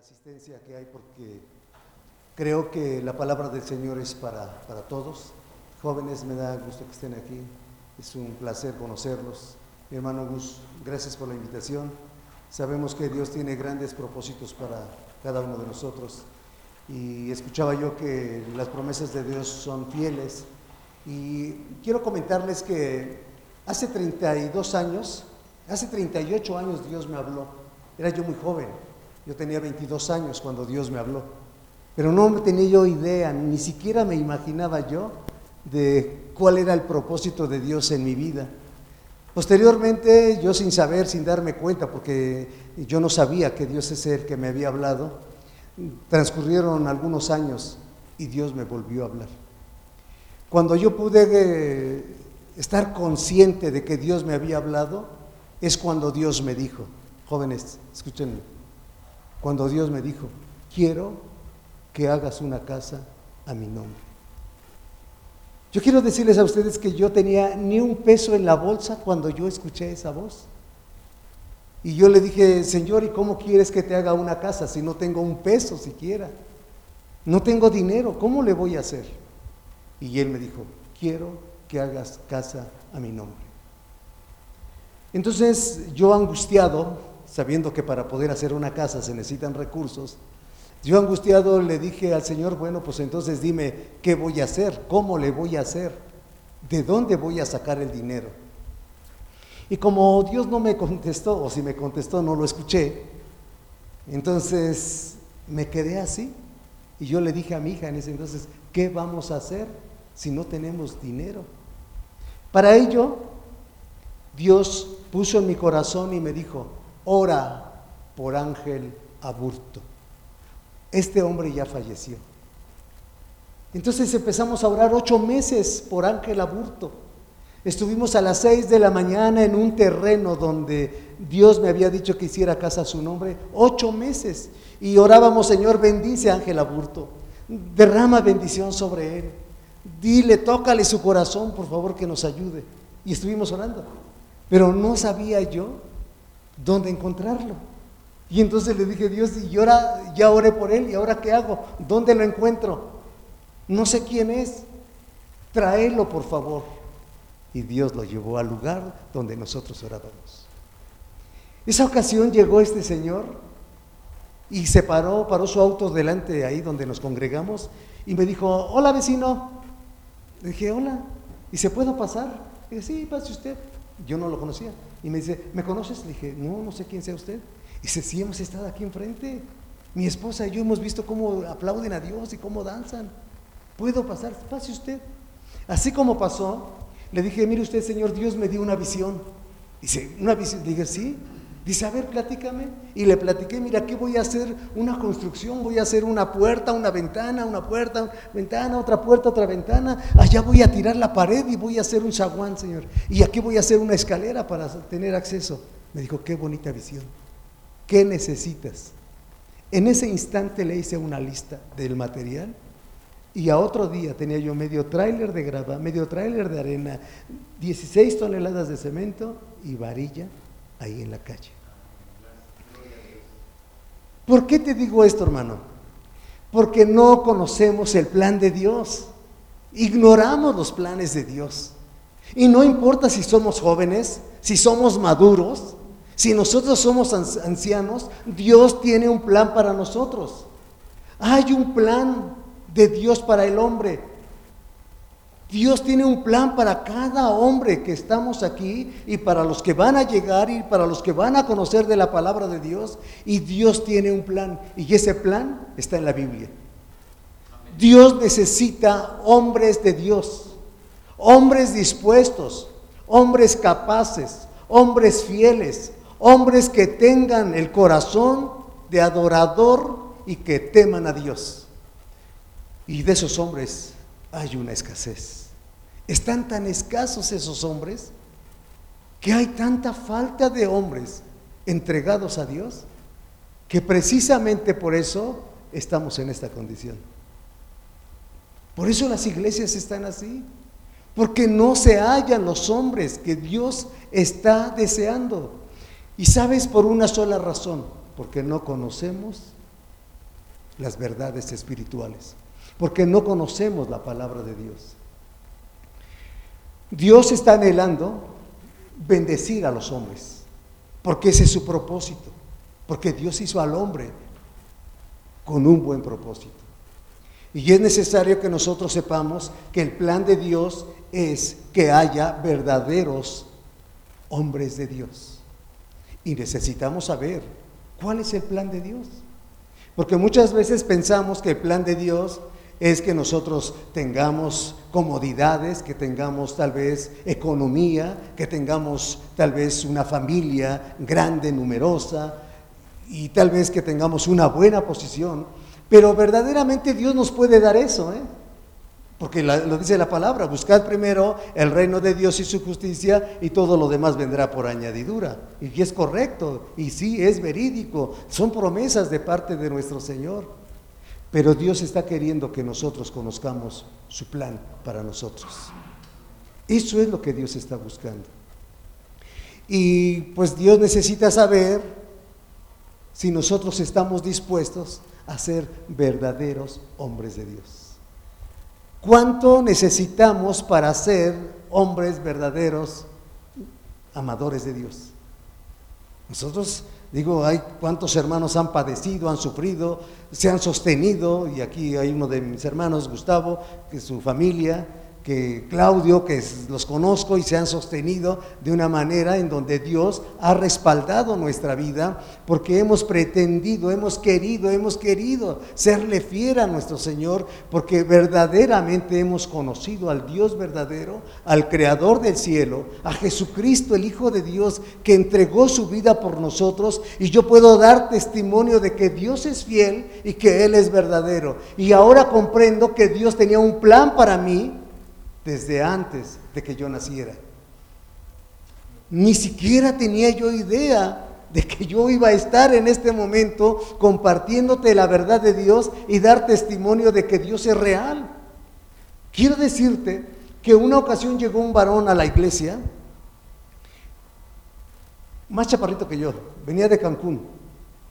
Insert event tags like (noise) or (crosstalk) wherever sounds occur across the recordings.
asistencia que hay porque creo que la palabra del Señor es para, para todos. Jóvenes, me da gusto que estén aquí. Es un placer conocerlos. Mi hermano Gus, gracias por la invitación. Sabemos que Dios tiene grandes propósitos para cada uno de nosotros. Y escuchaba yo que las promesas de Dios son fieles. Y quiero comentarles que hace 32 años, hace 38 años Dios me habló. Era yo muy joven. Yo tenía 22 años cuando Dios me habló. Pero no tenía yo idea, ni siquiera me imaginaba yo de cuál era el propósito de Dios en mi vida. Posteriormente, yo sin saber, sin darme cuenta, porque yo no sabía que Dios es el que me había hablado, transcurrieron algunos años y Dios me volvió a hablar. Cuando yo pude eh, estar consciente de que Dios me había hablado, es cuando Dios me dijo, jóvenes, escúchenme, cuando Dios me dijo, quiero que hagas una casa a mi nombre. Yo quiero decirles a ustedes que yo tenía ni un peso en la bolsa cuando yo escuché esa voz. Y yo le dije, Señor, ¿y cómo quieres que te haga una casa si no tengo un peso siquiera? No tengo dinero, ¿cómo le voy a hacer? Y él me dijo, quiero que hagas casa a mi nombre. Entonces yo angustiado, sabiendo que para poder hacer una casa se necesitan recursos, yo angustiado le dije al Señor, bueno, pues entonces dime, ¿qué voy a hacer? ¿Cómo le voy a hacer? ¿De dónde voy a sacar el dinero? Y como Dios no me contestó, o si me contestó no lo escuché, entonces me quedé así. Y yo le dije a mi hija en ese entonces, ¿qué vamos a hacer si no tenemos dinero? Para ello, Dios puso en mi corazón y me dijo, ora por Ángel Aburto. Este hombre ya falleció. Entonces empezamos a orar ocho meses por Ángel Aburto. Estuvimos a las seis de la mañana en un terreno donde Dios me había dicho que hiciera casa a su nombre, ocho meses. Y orábamos, Señor, bendice a Ángel Aburto, derrama bendición sobre él. Dile, tócale su corazón, por favor, que nos ayude. Y estuvimos orando. Pero no sabía yo dónde encontrarlo. Y entonces le dije, Dios, y ahora ya oré por él, ¿y ahora qué hago? ¿Dónde lo encuentro? No sé quién es. Tráelo, por favor. Y Dios lo llevó al lugar donde nosotros orábamos. Esa ocasión llegó este señor y se paró, paró su auto delante de ahí donde nos congregamos y me dijo, hola vecino. Le dije, hola, ¿y se puedo pasar? Le dije, sí, pase usted. Yo no lo conocía. Y me dice, ¿me conoces? Le dije, no, no sé quién sea usted. Y dice, sí, hemos estado aquí enfrente. Mi esposa y yo hemos visto cómo aplauden a Dios y cómo danzan. ¿Puedo pasar? Pase usted. Así como pasó, le dije, mire usted, Señor, Dios me dio una visión. Dice, ¿una visión? Dije, sí. Dice, a ver, platícame. Y le platiqué, mira, aquí voy a hacer una construcción, voy a hacer una puerta, una ventana, una puerta, una ventana, otra puerta, otra ventana. Allá voy a tirar la pared y voy a hacer un zaguán, Señor. Y aquí voy a hacer una escalera para tener acceso. Me dijo, qué bonita visión. ¿Qué necesitas? En ese instante le hice una lista del material y a otro día tenía yo medio tráiler de grava, medio tráiler de arena, 16 toneladas de cemento y varilla ahí en la calle. ¿Por qué te digo esto, hermano? Porque no conocemos el plan de Dios. Ignoramos los planes de Dios. Y no importa si somos jóvenes, si somos maduros, si nosotros somos ancianos, Dios tiene un plan para nosotros. Hay un plan de Dios para el hombre. Dios tiene un plan para cada hombre que estamos aquí y para los que van a llegar y para los que van a conocer de la palabra de Dios. Y Dios tiene un plan y ese plan está en la Biblia. Dios necesita hombres de Dios, hombres dispuestos, hombres capaces, hombres fieles, hombres que tengan el corazón de adorador y que teman a Dios. Y de esos hombres hay una escasez. Están tan escasos esos hombres que hay tanta falta de hombres entregados a Dios que precisamente por eso estamos en esta condición. Por eso las iglesias están así, porque no se hallan los hombres que Dios está deseando. Y sabes por una sola razón, porque no conocemos las verdades espirituales, porque no conocemos la palabra de Dios. Dios está anhelando bendecir a los hombres, porque ese es su propósito, porque Dios hizo al hombre con un buen propósito. Y es necesario que nosotros sepamos que el plan de Dios es que haya verdaderos hombres de Dios. Y necesitamos saber cuál es el plan de Dios. Porque muchas veces pensamos que el plan de Dios es que nosotros tengamos comodidades, que tengamos tal vez economía, que tengamos tal vez una familia grande, numerosa, y tal vez que tengamos una buena posición. Pero verdaderamente Dios nos puede dar eso, ¿eh? Porque lo dice la palabra, buscad primero el reino de Dios y su justicia y todo lo demás vendrá por añadidura. Y es correcto, y sí, es verídico, son promesas de parte de nuestro Señor. Pero Dios está queriendo que nosotros conozcamos su plan para nosotros. Eso es lo que Dios está buscando. Y pues Dios necesita saber si nosotros estamos dispuestos a ser verdaderos hombres de Dios. ¿Cuánto necesitamos para ser hombres verdaderos amadores de Dios? Nosotros, digo, hay cuántos hermanos han padecido, han sufrido, se han sostenido, y aquí hay uno de mis hermanos, Gustavo, que su familia que Claudio, que los conozco y se han sostenido de una manera en donde Dios ha respaldado nuestra vida, porque hemos pretendido, hemos querido, hemos querido serle fiel a nuestro Señor, porque verdaderamente hemos conocido al Dios verdadero, al Creador del cielo, a Jesucristo, el Hijo de Dios, que entregó su vida por nosotros, y yo puedo dar testimonio de que Dios es fiel y que Él es verdadero. Y ahora comprendo que Dios tenía un plan para mí, desde antes de que yo naciera. Ni siquiera tenía yo idea de que yo iba a estar en este momento compartiéndote la verdad de Dios y dar testimonio de que Dios es real. Quiero decirte que una ocasión llegó un varón a la iglesia, más chaparrito que yo, venía de Cancún,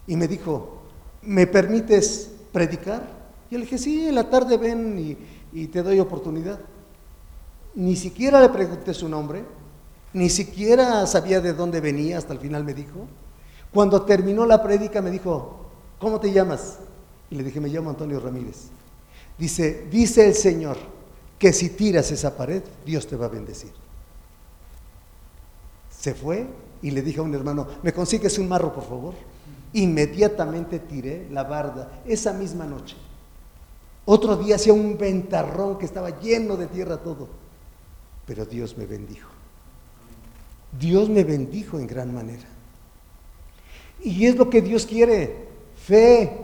y me dijo, ¿me permites predicar? Y le dije, sí, en la tarde ven y, y te doy oportunidad. Ni siquiera le pregunté su nombre, ni siquiera sabía de dónde venía, hasta el final me dijo. Cuando terminó la prédica me dijo, ¿cómo te llamas? Y le dije, me llamo Antonio Ramírez. Dice, dice el Señor que si tiras esa pared, Dios te va a bendecir. Se fue y le dije a un hermano, ¿me consigues un marro, por favor? Inmediatamente tiré la barda esa misma noche. Otro día hacía un ventarrón que estaba lleno de tierra todo pero Dios me bendijo. Dios me bendijo en gran manera. Y es lo que Dios quiere, fe,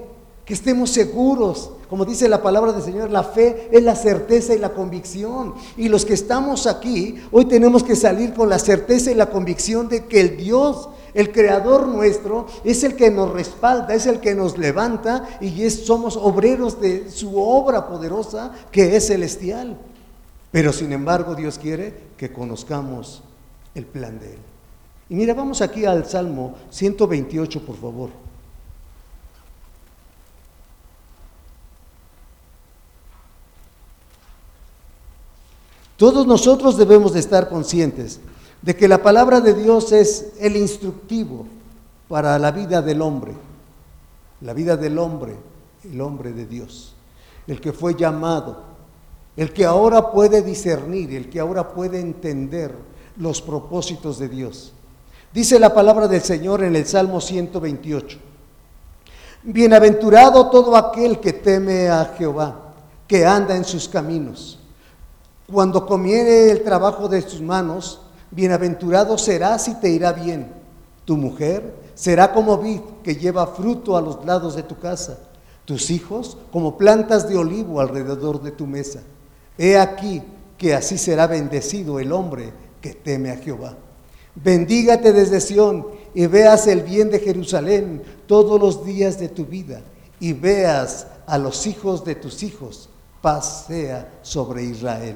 que estemos seguros. Como dice la palabra del Señor, la fe es la certeza y la convicción. Y los que estamos aquí, hoy tenemos que salir con la certeza y la convicción de que el Dios, el Creador nuestro, es el que nos respalda, es el que nos levanta y es, somos obreros de su obra poderosa que es celestial. Pero sin embargo Dios quiere que conozcamos el plan de Él. Y mira, vamos aquí al Salmo 128, por favor. Todos nosotros debemos de estar conscientes de que la palabra de Dios es el instructivo para la vida del hombre, la vida del hombre, el hombre de Dios, el que fue llamado el que ahora puede discernir, el que ahora puede entender los propósitos de Dios. Dice la palabra del Señor en el Salmo 128. Bienaventurado todo aquel que teme a Jehová, que anda en sus caminos. Cuando comiere el trabajo de sus manos, bienaventurado serás y te irá bien. Tu mujer será como vid que lleva fruto a los lados de tu casa, tus hijos como plantas de olivo alrededor de tu mesa. He aquí que así será bendecido el hombre que teme a Jehová. Bendígate desde Sión y veas el bien de Jerusalén todos los días de tu vida y veas a los hijos de tus hijos. Paz sea sobre Israel.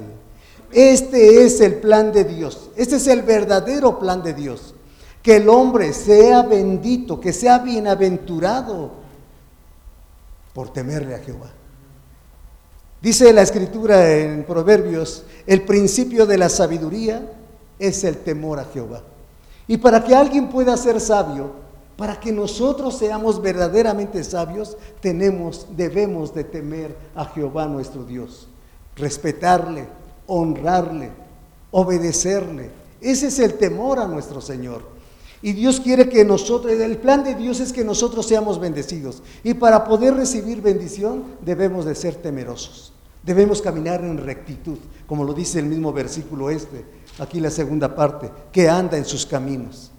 Este es el plan de Dios. Este es el verdadero plan de Dios. Que el hombre sea bendito, que sea bienaventurado por temerle a Jehová. Dice la escritura en Proverbios, el principio de la sabiduría es el temor a Jehová. Y para que alguien pueda ser sabio, para que nosotros seamos verdaderamente sabios, tenemos, debemos de temer a Jehová nuestro Dios, respetarle, honrarle, obedecerle. Ese es el temor a nuestro Señor. Y Dios quiere que nosotros, el plan de Dios es que nosotros seamos bendecidos. Y para poder recibir bendición debemos de ser temerosos. Debemos caminar en rectitud, como lo dice el mismo versículo este, aquí la segunda parte, que anda en sus caminos.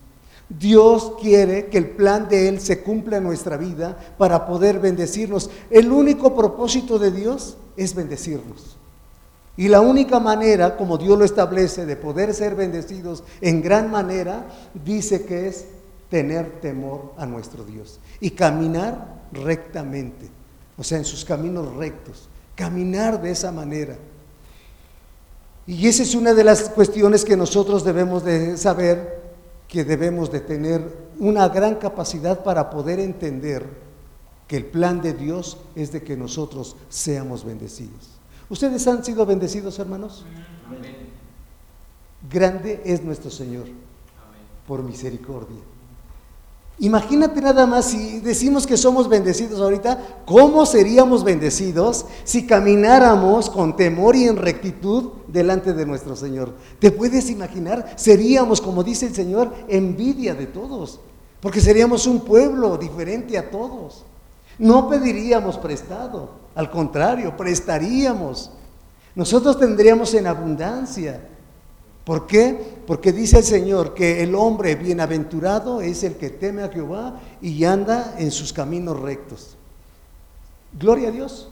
Dios quiere que el plan de Él se cumpla en nuestra vida para poder bendecirnos. El único propósito de Dios es bendecirnos. Y la única manera, como Dios lo establece, de poder ser bendecidos en gran manera, dice que es tener temor a nuestro Dios y caminar rectamente, o sea, en sus caminos rectos, caminar de esa manera. Y esa es una de las cuestiones que nosotros debemos de saber, que debemos de tener una gran capacidad para poder entender que el plan de Dios es de que nosotros seamos bendecidos. ¿Ustedes han sido bendecidos, hermanos? Grande es nuestro Señor por misericordia. Imagínate nada más si decimos que somos bendecidos ahorita, ¿cómo seríamos bendecidos si camináramos con temor y en rectitud delante de nuestro Señor? ¿Te puedes imaginar? Seríamos, como dice el Señor, envidia de todos, porque seríamos un pueblo diferente a todos. No pediríamos prestado, al contrario, prestaríamos. Nosotros tendríamos en abundancia. ¿Por qué? Porque dice el Señor que el hombre bienaventurado es el que teme a Jehová y anda en sus caminos rectos. Gloria a Dios.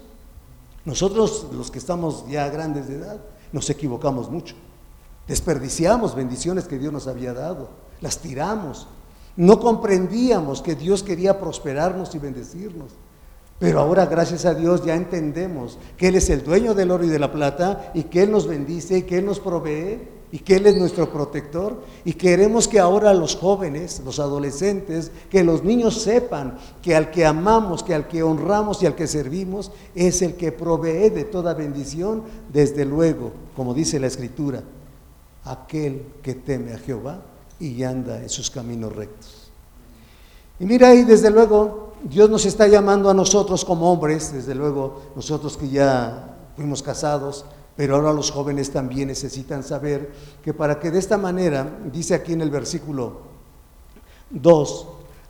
Nosotros, los que estamos ya grandes de edad, nos equivocamos mucho. Desperdiciamos bendiciones que Dios nos había dado. Las tiramos. No comprendíamos que Dios quería prosperarnos y bendecirnos. Pero ahora, gracias a Dios, ya entendemos que Él es el dueño del oro y de la plata y que Él nos bendice y que Él nos provee y que Él es nuestro protector. Y queremos que ahora los jóvenes, los adolescentes, que los niños sepan que al que amamos, que al que honramos y al que servimos es el que provee de toda bendición, desde luego, como dice la Escritura, aquel que teme a Jehová y anda en sus caminos rectos. Y mira ahí, desde luego, Dios nos está llamando a nosotros como hombres, desde luego nosotros que ya fuimos casados, pero ahora los jóvenes también necesitan saber que para que de esta manera, dice aquí en el versículo 2,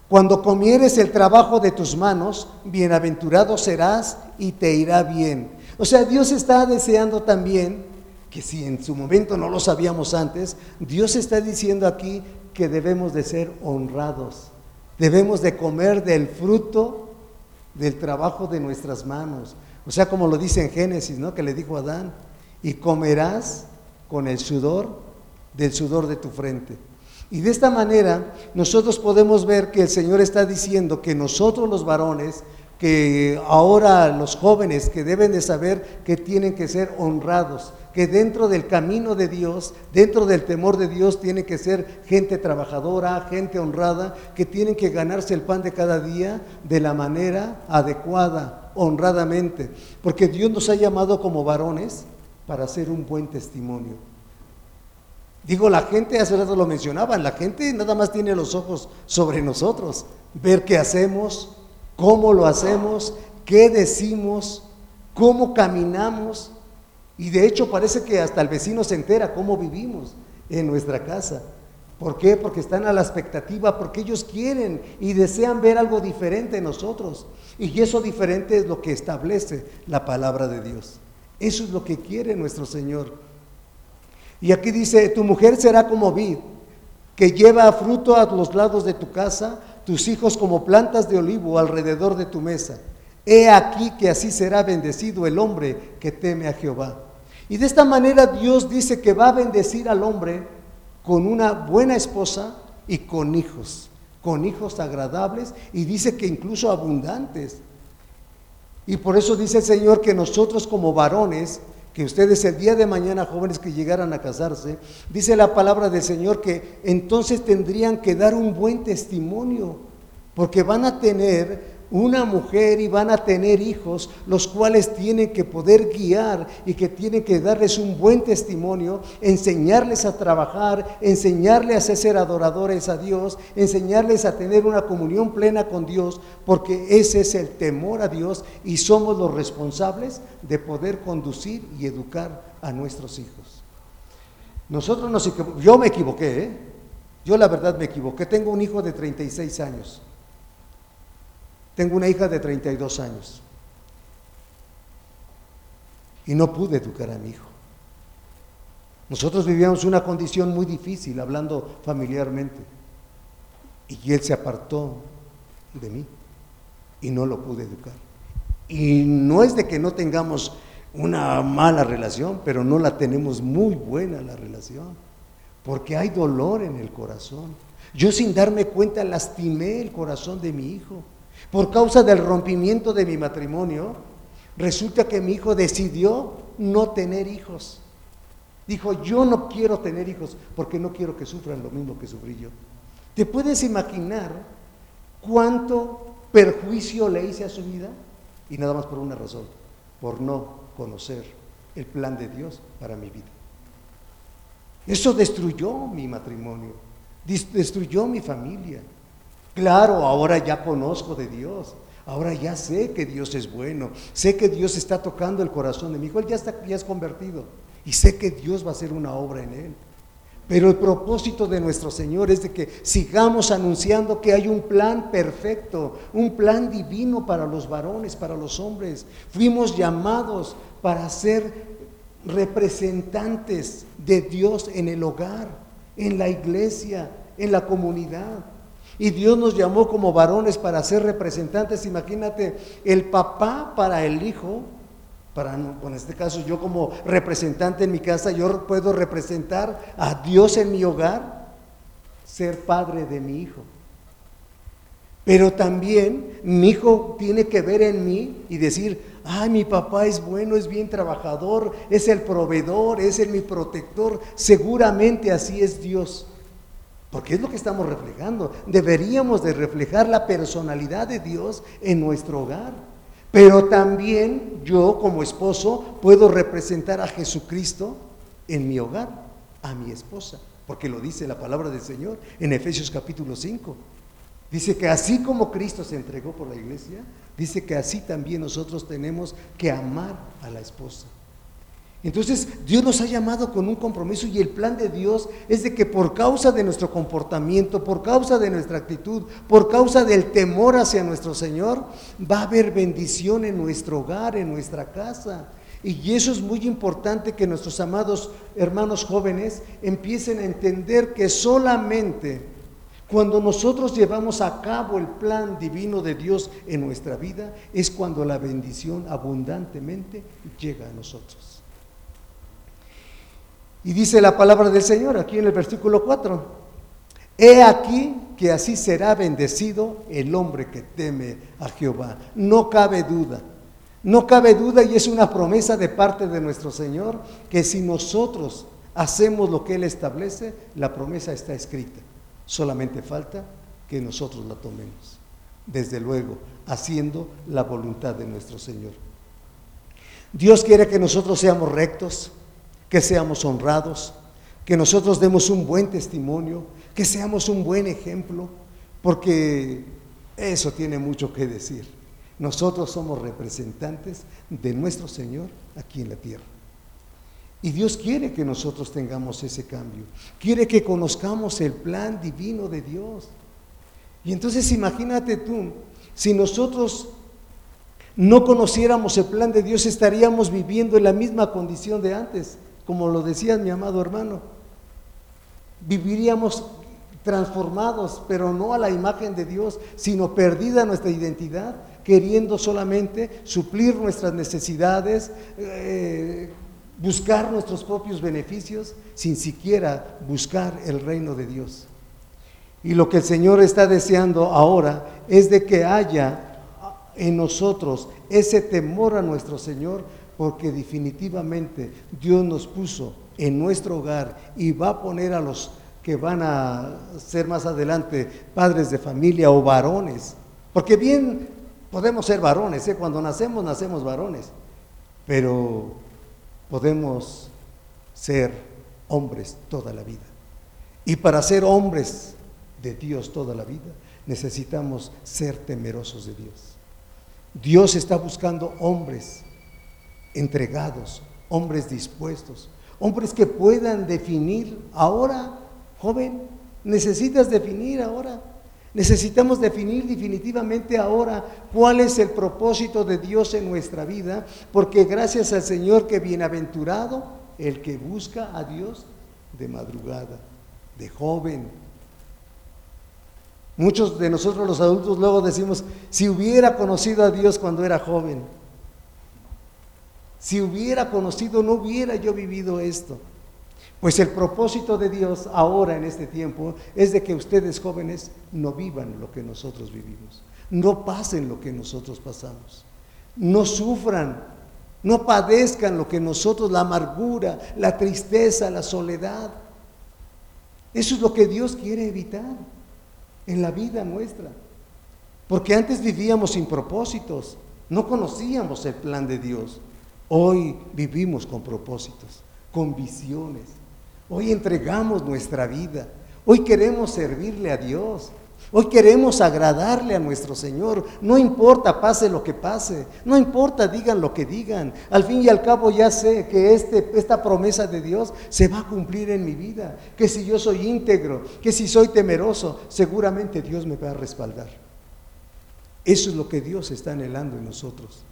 cuando comieres el trabajo de tus manos, bienaventurado serás y te irá bien. O sea, Dios está deseando también, que si en su momento no lo sabíamos antes, Dios está diciendo aquí que debemos de ser honrados Debemos de comer del fruto del trabajo de nuestras manos. O sea, como lo dice en Génesis, ¿no? Que le dijo a Adán, y comerás con el sudor del sudor de tu frente. Y de esta manera nosotros podemos ver que el Señor está diciendo que nosotros los varones, que ahora los jóvenes que deben de saber que tienen que ser honrados, que dentro del camino de Dios, dentro del temor de Dios, tiene que ser gente trabajadora, gente honrada, que tienen que ganarse el pan de cada día de la manera adecuada, honradamente, porque Dios nos ha llamado como varones para hacer un buen testimonio. Digo, la gente, hace rato lo mencionaban, la gente nada más tiene los ojos sobre nosotros, ver qué hacemos, cómo lo hacemos, qué decimos, cómo caminamos, y de hecho parece que hasta el vecino se entera cómo vivimos en nuestra casa. ¿Por qué? Porque están a la expectativa, porque ellos quieren y desean ver algo diferente en nosotros. Y eso diferente es lo que establece la palabra de Dios. Eso es lo que quiere nuestro Señor. Y aquí dice, tu mujer será como vid, que lleva fruto a los lados de tu casa, tus hijos como plantas de olivo alrededor de tu mesa. He aquí que así será bendecido el hombre que teme a Jehová. Y de esta manera Dios dice que va a bendecir al hombre con una buena esposa y con hijos, con hijos agradables y dice que incluso abundantes. Y por eso dice el Señor que nosotros como varones, que ustedes el día de mañana jóvenes que llegaran a casarse, dice la palabra del Señor que entonces tendrían que dar un buen testimonio, porque van a tener una mujer y van a tener hijos, los cuales tienen que poder guiar y que tienen que darles un buen testimonio, enseñarles a trabajar, enseñarles a ser adoradores a Dios, enseñarles a tener una comunión plena con Dios, porque ese es el temor a Dios y somos los responsables de poder conducir y educar a nuestros hijos. Nosotros nos yo me equivoqué, ¿eh? yo la verdad me equivoqué, tengo un hijo de 36 años. Tengo una hija de 32 años y no pude educar a mi hijo. Nosotros vivíamos una condición muy difícil, hablando familiarmente, y él se apartó de mí y no lo pude educar. Y no es de que no tengamos una mala relación, pero no la tenemos muy buena la relación, porque hay dolor en el corazón. Yo sin darme cuenta lastimé el corazón de mi hijo. Por causa del rompimiento de mi matrimonio, resulta que mi hijo decidió no tener hijos. Dijo, yo no quiero tener hijos porque no quiero que sufran lo mismo que sufrí yo. ¿Te puedes imaginar cuánto perjuicio le hice a su vida? Y nada más por una razón, por no conocer el plan de Dios para mi vida. Eso destruyó mi matrimonio, destruyó mi familia. Claro, ahora ya conozco de Dios. Ahora ya sé que Dios es bueno. Sé que Dios está tocando el corazón de mi hijo. Él ya, está, ya es convertido. Y sé que Dios va a hacer una obra en él. Pero el propósito de nuestro Señor es de que sigamos anunciando que hay un plan perfecto, un plan divino para los varones, para los hombres. Fuimos llamados para ser representantes de Dios en el hogar, en la iglesia, en la comunidad. Y Dios nos llamó como varones para ser representantes. Imagínate, el papá para el hijo, para, en este caso yo como representante en mi casa, yo puedo representar a Dios en mi hogar, ser padre de mi hijo. Pero también mi hijo tiene que ver en mí y decir, ay, mi papá es bueno, es bien trabajador, es el proveedor, es el mi protector. Seguramente así es Dios. Porque es lo que estamos reflejando. Deberíamos de reflejar la personalidad de Dios en nuestro hogar. Pero también yo como esposo puedo representar a Jesucristo en mi hogar, a mi esposa. Porque lo dice la palabra del Señor en Efesios capítulo 5. Dice que así como Cristo se entregó por la iglesia, dice que así también nosotros tenemos que amar a la esposa. Entonces Dios nos ha llamado con un compromiso y el plan de Dios es de que por causa de nuestro comportamiento, por causa de nuestra actitud, por causa del temor hacia nuestro Señor, va a haber bendición en nuestro hogar, en nuestra casa. Y eso es muy importante que nuestros amados hermanos jóvenes empiecen a entender que solamente cuando nosotros llevamos a cabo el plan divino de Dios en nuestra vida es cuando la bendición abundantemente llega a nosotros. Y dice la palabra del Señor aquí en el versículo 4. He aquí que así será bendecido el hombre que teme a Jehová. No cabe duda. No cabe duda y es una promesa de parte de nuestro Señor que si nosotros hacemos lo que Él establece, la promesa está escrita. Solamente falta que nosotros la tomemos. Desde luego, haciendo la voluntad de nuestro Señor. Dios quiere que nosotros seamos rectos, que seamos honrados, que nosotros demos un buen testimonio, que seamos un buen ejemplo, porque eso tiene mucho que decir. Nosotros somos representantes de nuestro Señor aquí en la tierra. Y Dios quiere que nosotros tengamos ese cambio. Quiere que conozcamos el plan divino de Dios. Y entonces imagínate tú, si nosotros no conociéramos el plan de Dios, estaríamos viviendo en la misma condición de antes como lo decía mi amado hermano, viviríamos transformados, pero no a la imagen de Dios, sino perdida nuestra identidad, queriendo solamente suplir nuestras necesidades, eh, buscar nuestros propios beneficios, sin siquiera buscar el reino de Dios. Y lo que el Señor está deseando ahora es de que haya en nosotros ese temor a nuestro Señor porque definitivamente Dios nos puso en nuestro hogar y va a poner a los que van a ser más adelante padres de familia o varones. Porque bien podemos ser varones, ¿eh? cuando nacemos, nacemos varones, pero podemos ser hombres toda la vida. Y para ser hombres de Dios toda la vida, necesitamos ser temerosos de Dios. Dios está buscando hombres entregados, hombres dispuestos, hombres que puedan definir ahora, joven, necesitas definir ahora. Necesitamos definir definitivamente ahora cuál es el propósito de Dios en nuestra vida, porque gracias al Señor que bienaventurado el que busca a Dios de madrugada, de joven. Muchos de nosotros los adultos luego decimos, si hubiera conocido a Dios cuando era joven, si hubiera conocido, no hubiera yo vivido esto. Pues el propósito de Dios ahora en este tiempo es de que ustedes jóvenes no vivan lo que nosotros vivimos, no pasen lo que nosotros pasamos, no sufran, no padezcan lo que nosotros, la amargura, la tristeza, la soledad. Eso es lo que Dios quiere evitar en la vida nuestra. Porque antes vivíamos sin propósitos, no conocíamos el plan de Dios. Hoy vivimos con propósitos, con visiones. Hoy entregamos nuestra vida. Hoy queremos servirle a Dios. Hoy queremos agradarle a nuestro Señor. No importa, pase lo que pase. No importa, digan lo que digan. Al fin y al cabo ya sé que este, esta promesa de Dios se va a cumplir en mi vida. Que si yo soy íntegro, que si soy temeroso, seguramente Dios me va a respaldar. Eso es lo que Dios está anhelando en nosotros.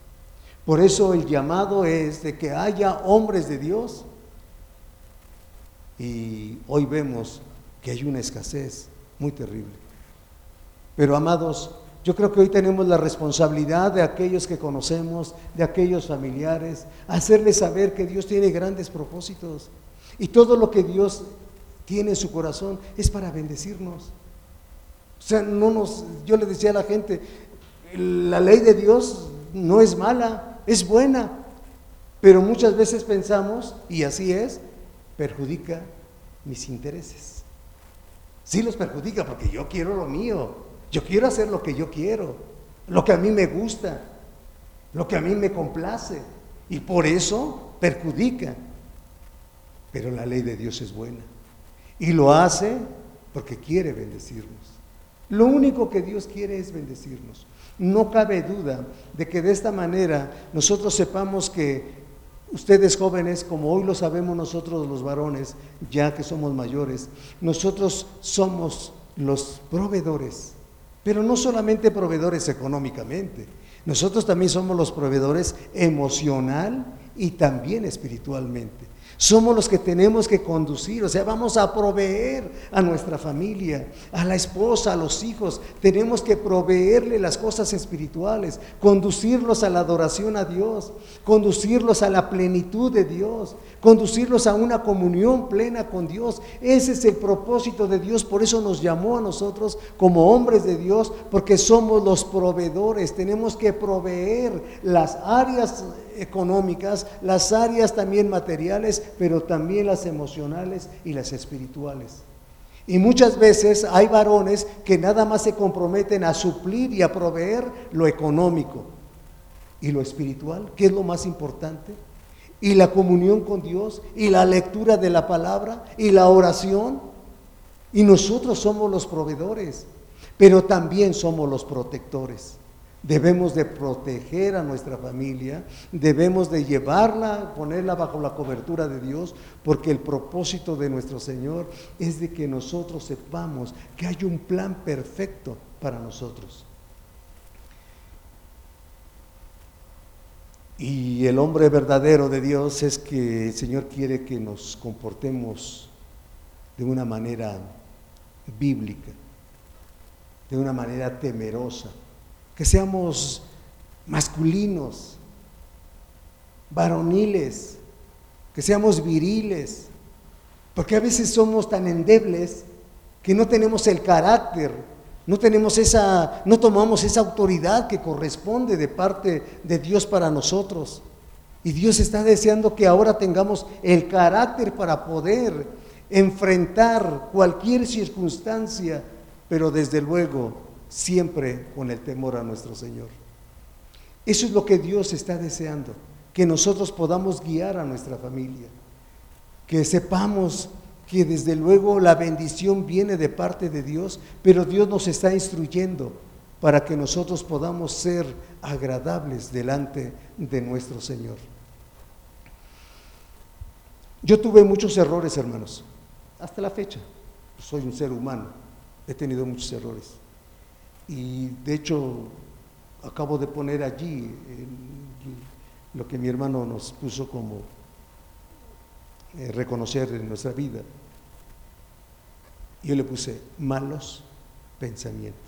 Por eso el llamado es de que haya hombres de Dios. Y hoy vemos que hay una escasez muy terrible. Pero amados, yo creo que hoy tenemos la responsabilidad de aquellos que conocemos, de aquellos familiares, hacerles saber que Dios tiene grandes propósitos. Y todo lo que Dios tiene en su corazón es para bendecirnos. O sea, no nos, yo le decía a la gente, la ley de Dios no es mala, es buena, pero muchas veces pensamos, y así es, perjudica mis intereses. Sí los perjudica porque yo quiero lo mío, yo quiero hacer lo que yo quiero, lo que a mí me gusta, lo que a mí me complace, y por eso perjudica. Pero la ley de Dios es buena y lo hace porque quiere bendecirnos. Lo único que Dios quiere es bendecirnos. No cabe duda de que de esta manera nosotros sepamos que ustedes jóvenes, como hoy lo sabemos nosotros los varones, ya que somos mayores, nosotros somos los proveedores, pero no solamente proveedores económicamente, nosotros también somos los proveedores emocional y también espiritualmente. Somos los que tenemos que conducir, o sea, vamos a proveer a nuestra familia, a la esposa, a los hijos. Tenemos que proveerle las cosas espirituales, conducirlos a la adoración a Dios, conducirlos a la plenitud de Dios, conducirlos a una comunión plena con Dios. Ese es el propósito de Dios, por eso nos llamó a nosotros como hombres de Dios, porque somos los proveedores. Tenemos que proveer las áreas económicas, las áreas también materiales, pero también las emocionales y las espirituales. Y muchas veces hay varones que nada más se comprometen a suplir y a proveer lo económico y lo espiritual, que es lo más importante, y la comunión con Dios, y la lectura de la palabra, y la oración. Y nosotros somos los proveedores, pero también somos los protectores. Debemos de proteger a nuestra familia, debemos de llevarla, ponerla bajo la cobertura de Dios, porque el propósito de nuestro Señor es de que nosotros sepamos que hay un plan perfecto para nosotros. Y el hombre verdadero de Dios es que el Señor quiere que nos comportemos de una manera bíblica, de una manera temerosa que seamos masculinos, varoniles, que seamos viriles, porque a veces somos tan endebles que no tenemos el carácter, no tenemos esa, no tomamos esa autoridad que corresponde de parte de Dios para nosotros. Y Dios está deseando que ahora tengamos el carácter para poder enfrentar cualquier circunstancia, pero desde luego siempre con el temor a nuestro Señor. Eso es lo que Dios está deseando, que nosotros podamos guiar a nuestra familia, que sepamos que desde luego la bendición viene de parte de Dios, pero Dios nos está instruyendo para que nosotros podamos ser agradables delante de nuestro Señor. Yo tuve muchos errores, hermanos, hasta la fecha. Soy un ser humano, he tenido muchos errores. Y de hecho, acabo de poner allí lo que mi hermano nos puso como eh, reconocer en nuestra vida. Yo le puse malos pensamientos.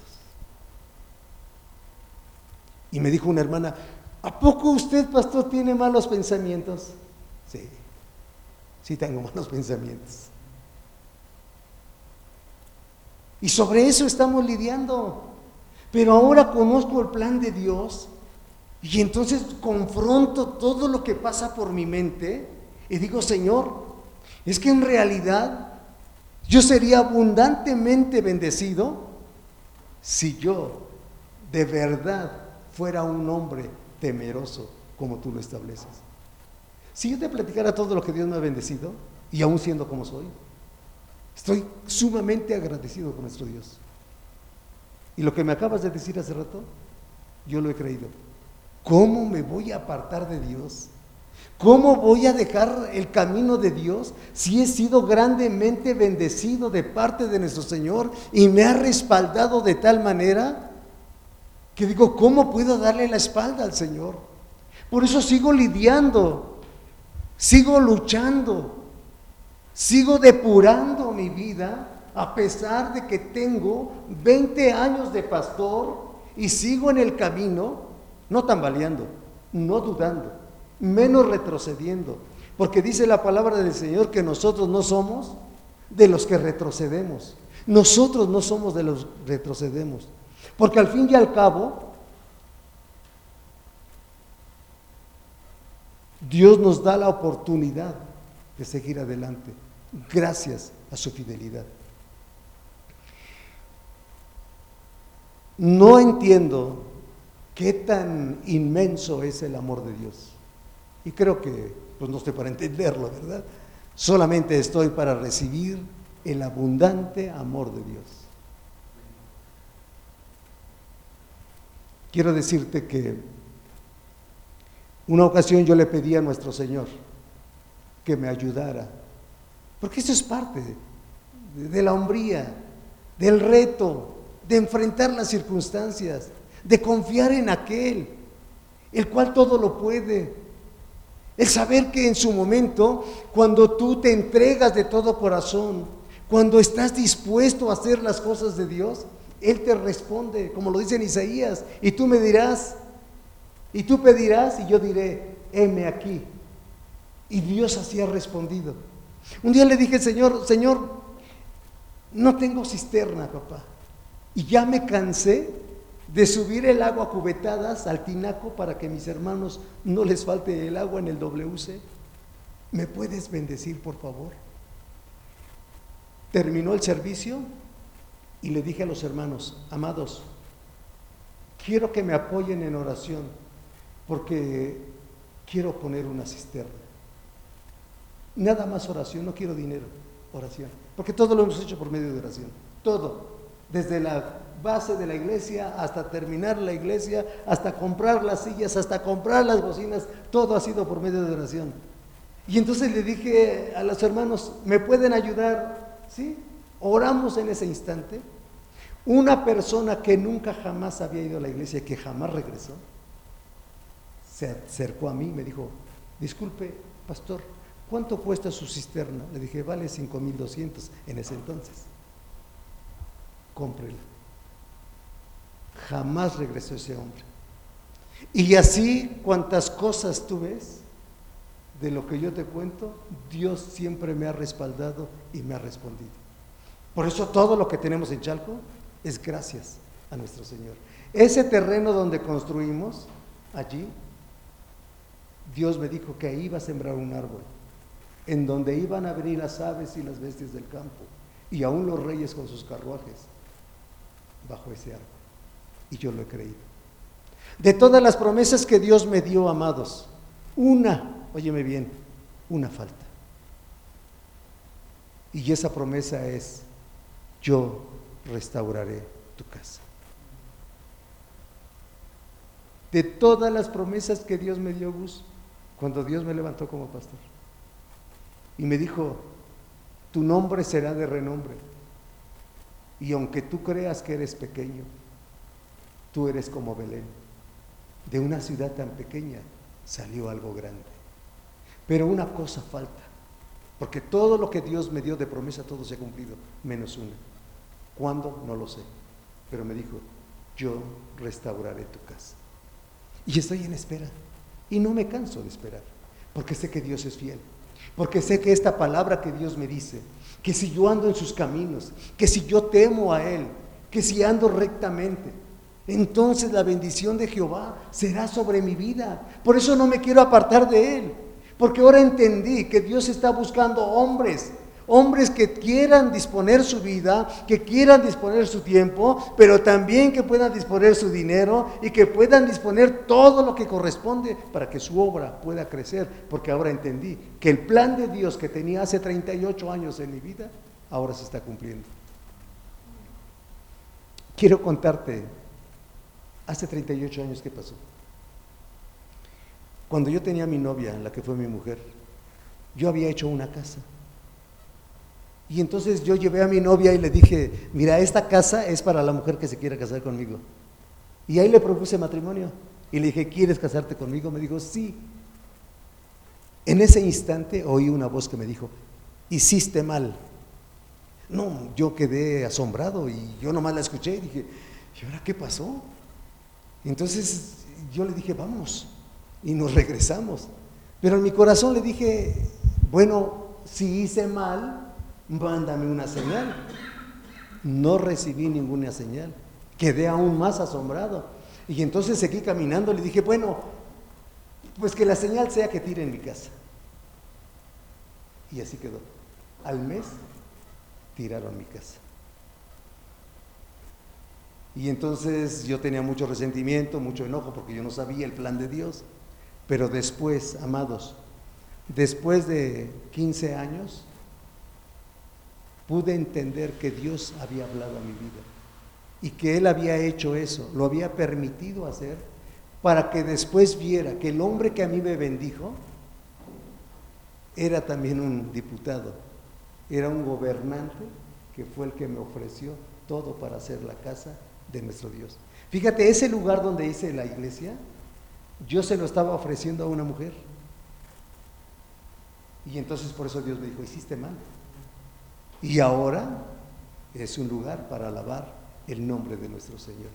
Y me dijo una hermana, ¿a poco usted, pastor, tiene malos pensamientos? Sí, sí tengo malos pensamientos. Y sobre eso estamos lidiando. Pero ahora conozco el plan de Dios y entonces confronto todo lo que pasa por mi mente y digo, Señor, es que en realidad yo sería abundantemente bendecido si yo de verdad fuera un hombre temeroso como tú lo estableces. Si yo te platicara todo lo que Dios me ha bendecido y aún siendo como soy, estoy sumamente agradecido con nuestro Dios. Y lo que me acabas de decir hace rato, yo lo he creído. ¿Cómo me voy a apartar de Dios? ¿Cómo voy a dejar el camino de Dios si he sido grandemente bendecido de parte de nuestro Señor y me ha respaldado de tal manera que digo, ¿cómo puedo darle la espalda al Señor? Por eso sigo lidiando, sigo luchando, sigo depurando mi vida a pesar de que tengo 20 años de pastor y sigo en el camino, no tambaleando, no dudando, menos retrocediendo, porque dice la palabra del Señor que nosotros no somos de los que retrocedemos, nosotros no somos de los que retrocedemos, porque al fin y al cabo, Dios nos da la oportunidad de seguir adelante, gracias a su fidelidad. No entiendo qué tan inmenso es el amor de Dios. Y creo que pues no estoy para entenderlo, ¿verdad? Solamente estoy para recibir el abundante amor de Dios. Quiero decirte que una ocasión yo le pedí a nuestro Señor que me ayudara, porque eso es parte de, la hombría, del reto, de enfrentar las circunstancias, de confiar en aquel, el cual todo lo puede. El saber que en su momento, cuando tú te entregas de todo corazón, cuando estás dispuesto a hacer las cosas de Dios, Él te responde, como lo dice en Isaías, y tú me dirás, y tú pedirás, y yo diré, heme aquí. Y Dios así ha respondido. Un día le dije, Señor, Señor, no tengo cisterna, papá. Y ya me cansé de subir el agua a cubetadas al tinaco para que mis hermanos no les falte el agua en el WC. ¿Me puedes bendecir, por favor? Terminó el servicio y le dije a los hermanos, amados, quiero que me apoyen en oración porque quiero poner una cisterna. Nada más oración, no quiero dinero, oración. Porque todo lo hemos hecho por medio de oración. Todo desde la base de la iglesia hasta terminar la iglesia, hasta comprar las sillas, hasta comprar las bocinas, todo ha sido por medio de oración. Y entonces le dije a los hermanos, ¿me pueden ayudar? ¿Sí? Oramos en ese instante. Una persona que nunca jamás había ido a la iglesia, que jamás regresó, se acercó a mí y me dijo, disculpe, pastor, ¿cuánto cuesta su cisterna? Le dije, vale 5.200 en ese entonces cómprela. Jamás regresó ese hombre. Y así, cuantas cosas tú ves de lo que yo te cuento, Dios siempre me ha respaldado y me ha respondido. Por eso todo lo que tenemos en Chalco es gracias a nuestro Señor. Ese terreno donde construimos, allí, Dios me dijo que ahí iba a sembrar un árbol, en donde iban a venir las aves y las bestias del campo, y aún los reyes con sus carruajes bajo ese árbol. Y yo lo he creído. De todas las promesas que Dios me dio, amados, una, óyeme bien, una falta. Y esa promesa es, yo restauraré tu casa. De todas las promesas que Dios me dio, Gus, cuando Dios me levantó como pastor. Y me dijo, tu nombre será de renombre. Y aunque tú creas que eres pequeño, tú eres como Belén. De una ciudad tan pequeña salió algo grande. Pero una cosa falta, porque todo lo que Dios me dio de promesa, todo se ha cumplido, menos una. ¿Cuándo? No lo sé. Pero me dijo, yo restauraré tu casa. Y estoy en espera. Y no me canso de esperar, porque sé que Dios es fiel. Porque sé que esta palabra que Dios me dice, que si yo ando en sus caminos, que si yo temo a Él, que si ando rectamente, entonces la bendición de Jehová será sobre mi vida. Por eso no me quiero apartar de Él, porque ahora entendí que Dios está buscando hombres hombres que quieran disponer su vida, que quieran disponer su tiempo, pero también que puedan disponer su dinero y que puedan disponer todo lo que corresponde para que su obra pueda crecer, porque ahora entendí que el plan de Dios que tenía hace 38 años en mi vida, ahora se está cumpliendo. Quiero contarte, hace 38 años que pasó. Cuando yo tenía a mi novia, la que fue mi mujer, yo había hecho una casa. Y entonces yo llevé a mi novia y le dije, mira, esta casa es para la mujer que se quiera casar conmigo. Y ahí le propuse matrimonio. Y le dije, ¿quieres casarte conmigo? Me dijo, sí. En ese instante oí una voz que me dijo, hiciste mal. No, yo quedé asombrado y yo nomás la escuché y dije, ¿y ahora qué pasó? Entonces yo le dije, vamos. Y nos regresamos. Pero en mi corazón le dije, bueno, si hice mal, mándame una señal. No recibí ninguna señal. Quedé aún más asombrado. Y entonces seguí caminando, le dije, bueno, pues que la señal sea que tire en mi casa. Y así quedó. Al mes tiraron mi casa. Y entonces yo tenía mucho resentimiento, mucho enojo, porque yo no sabía el plan de Dios. Pero después, amados, después de 15 años, pude entender que Dios había hablado a mi vida y que Él había hecho eso, lo había permitido hacer para que después viera que el hombre que a mí me bendijo era también un diputado, era un gobernante que fue el que me ofreció todo para hacer la casa de nuestro Dios. Fíjate, ese lugar donde hice la iglesia, yo se lo estaba ofreciendo a una mujer. Y entonces por eso Dios me dijo, hiciste mal. Y ahora es un lugar para alabar el nombre de nuestro Señor.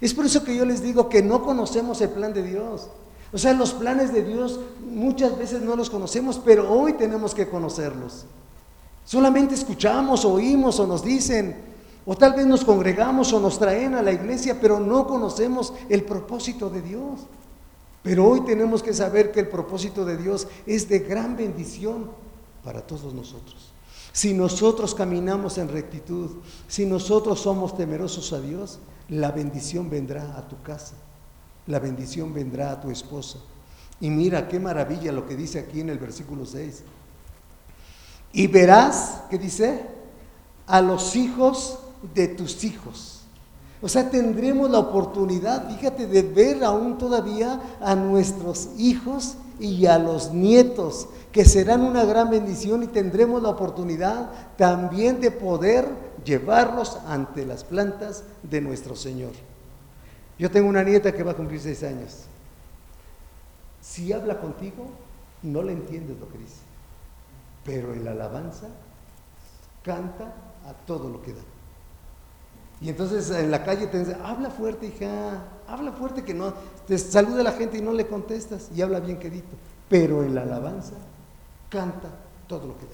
Es por eso que yo les digo que no conocemos el plan de Dios. O sea, los planes de Dios muchas veces no los conocemos, pero hoy tenemos que conocerlos. Solamente escuchamos, oímos o nos dicen, o tal vez nos congregamos o nos traen a la iglesia, pero no conocemos el propósito de Dios. Pero hoy tenemos que saber que el propósito de Dios es de gran bendición para todos nosotros. Si nosotros caminamos en rectitud, si nosotros somos temerosos a Dios, la bendición vendrá a tu casa, la bendición vendrá a tu esposa. Y mira qué maravilla lo que dice aquí en el versículo 6. Y verás, ¿qué dice? A los hijos de tus hijos. O sea, tendremos la oportunidad, fíjate, de ver aún todavía a nuestros hijos y a los nietos, que serán una gran bendición y tendremos la oportunidad también de poder llevarlos ante las plantas de nuestro Señor. Yo tengo una nieta que va a cumplir seis años. Si habla contigo, no le entiendes lo que dice, pero en la alabanza canta a todo lo que da. Y entonces en la calle te dice, habla fuerte, hija, habla fuerte que no, te saluda la gente y no le contestas y habla bien quedito. Pero en la alabanza canta todo lo que da.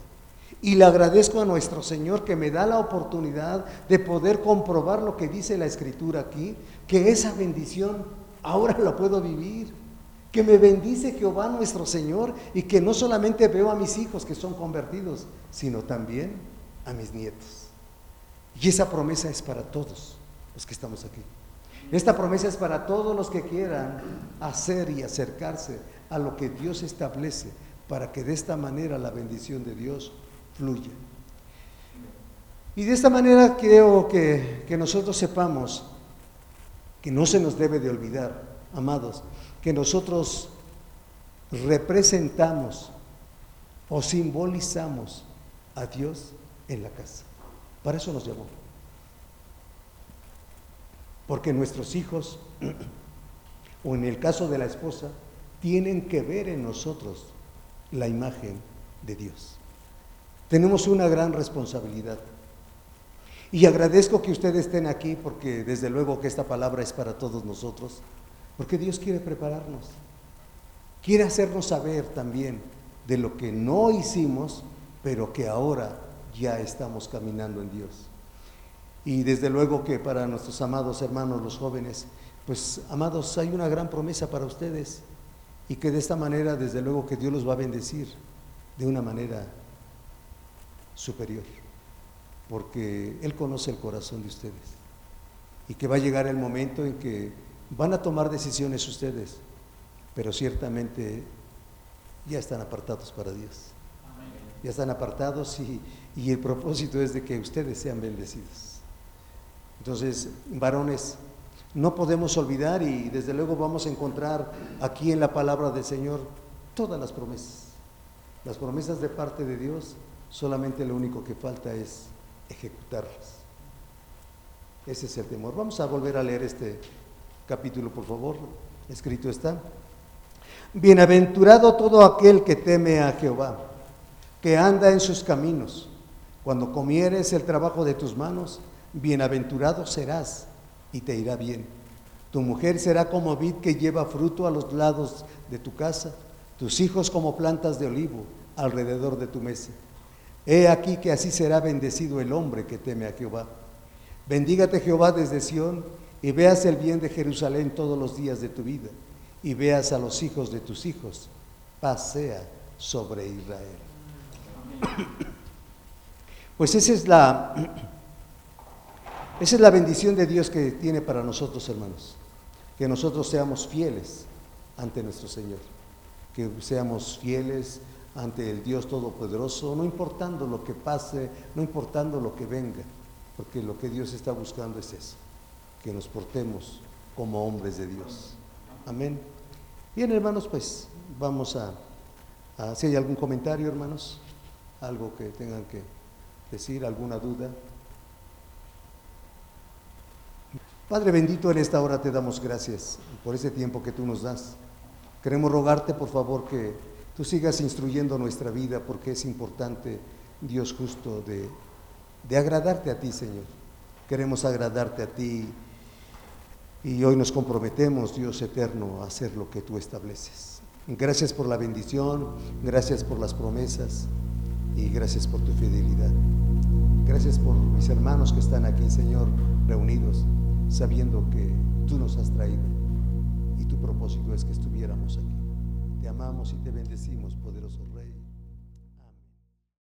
Y le agradezco a nuestro Señor que me da la oportunidad de poder comprobar lo que dice la Escritura aquí, que esa bendición ahora la puedo vivir, que me bendice Jehová nuestro Señor y que no solamente veo a mis hijos que son convertidos, sino también a mis nietos. Y esa promesa es para todos los que estamos aquí. Esta promesa es para todos los que quieran hacer y acercarse a lo que Dios establece para que de esta manera la bendición de Dios fluya. Y de esta manera creo que, que nosotros sepamos que no se nos debe de olvidar, amados, que nosotros representamos o simbolizamos a Dios en la casa. Para eso nos llamó. Porque nuestros hijos, (clears throat) o en el caso de la esposa, tienen que ver en nosotros la imagen de Dios. Tenemos una gran responsabilidad. Y agradezco que ustedes estén aquí porque desde luego que esta palabra es para todos nosotros, porque Dios quiere prepararnos, quiere hacernos saber también de lo que no hicimos, pero que ahora ya estamos caminando en Dios. Y desde luego que para nuestros amados hermanos, los jóvenes, pues amados, hay una gran promesa para ustedes y que de esta manera, desde luego que Dios los va a bendecir de una manera superior porque Él conoce el corazón de ustedes y que va a llegar el momento en que van a tomar decisiones ustedes, pero ciertamente ya están apartados para Dios. Ya están apartados y, y el propósito es de que ustedes sean bendecidos. Entonces, varones, no podemos olvidar y desde luego vamos a encontrar aquí en la palabra del Señor todas las promesas. Las promesas de parte de Dios, solamente lo único que falta es ejecutarlas. Ese es el temor. Vamos a volver a leer este capítulo, por favor. Escrito está. Bienaventurado todo aquel que teme a Jehová, que anda en sus caminos. Cuando comieres el trabajo de tus manos, bienaventurado serás y te irá bien. Tu mujer será como vid que lleva fruto a los lados de tu casa, tus hijos como plantas de olivo alrededor de tu mesa. He aquí que así será bendecido el hombre que teme a Jehová. Bendígate Jehová desde Sión y veas el bien de Jerusalén todos los días de tu vida y veas a los hijos de tus hijos. Pasea sobre Israel. (coughs) Pues esa es la esa es la bendición de Dios que tiene para nosotros, hermanos. Que nosotros seamos fieles ante nuestro Señor. Que seamos fieles ante el Dios Todopoderoso, no importando lo que pase, no importando lo que venga, porque lo que Dios está buscando es eso, que nos portemos como hombres de Dios. Amén. Bien, hermanos, pues vamos a, a, si hay algún comentario, hermanos, algo que tengan que decir, alguna duda. Padre bendito, en esta hora te damos gracias por ese tiempo que tú nos das. Queremos rogarte, por favor, que tú sigas instruyendo nuestra vida porque es importante, Dios justo, de, de agradarte a ti, Señor. Queremos agradarte a ti y hoy nos comprometemos, Dios eterno, a hacer lo que tú estableces. Gracias por la bendición, gracias por las promesas y gracias por tu fidelidad. Gracias por mis hermanos que están aquí, Señor, reunidos, sabiendo que tú nos has traído y tu propósito es que estuviéramos aquí. Te amamos y te bendecimos,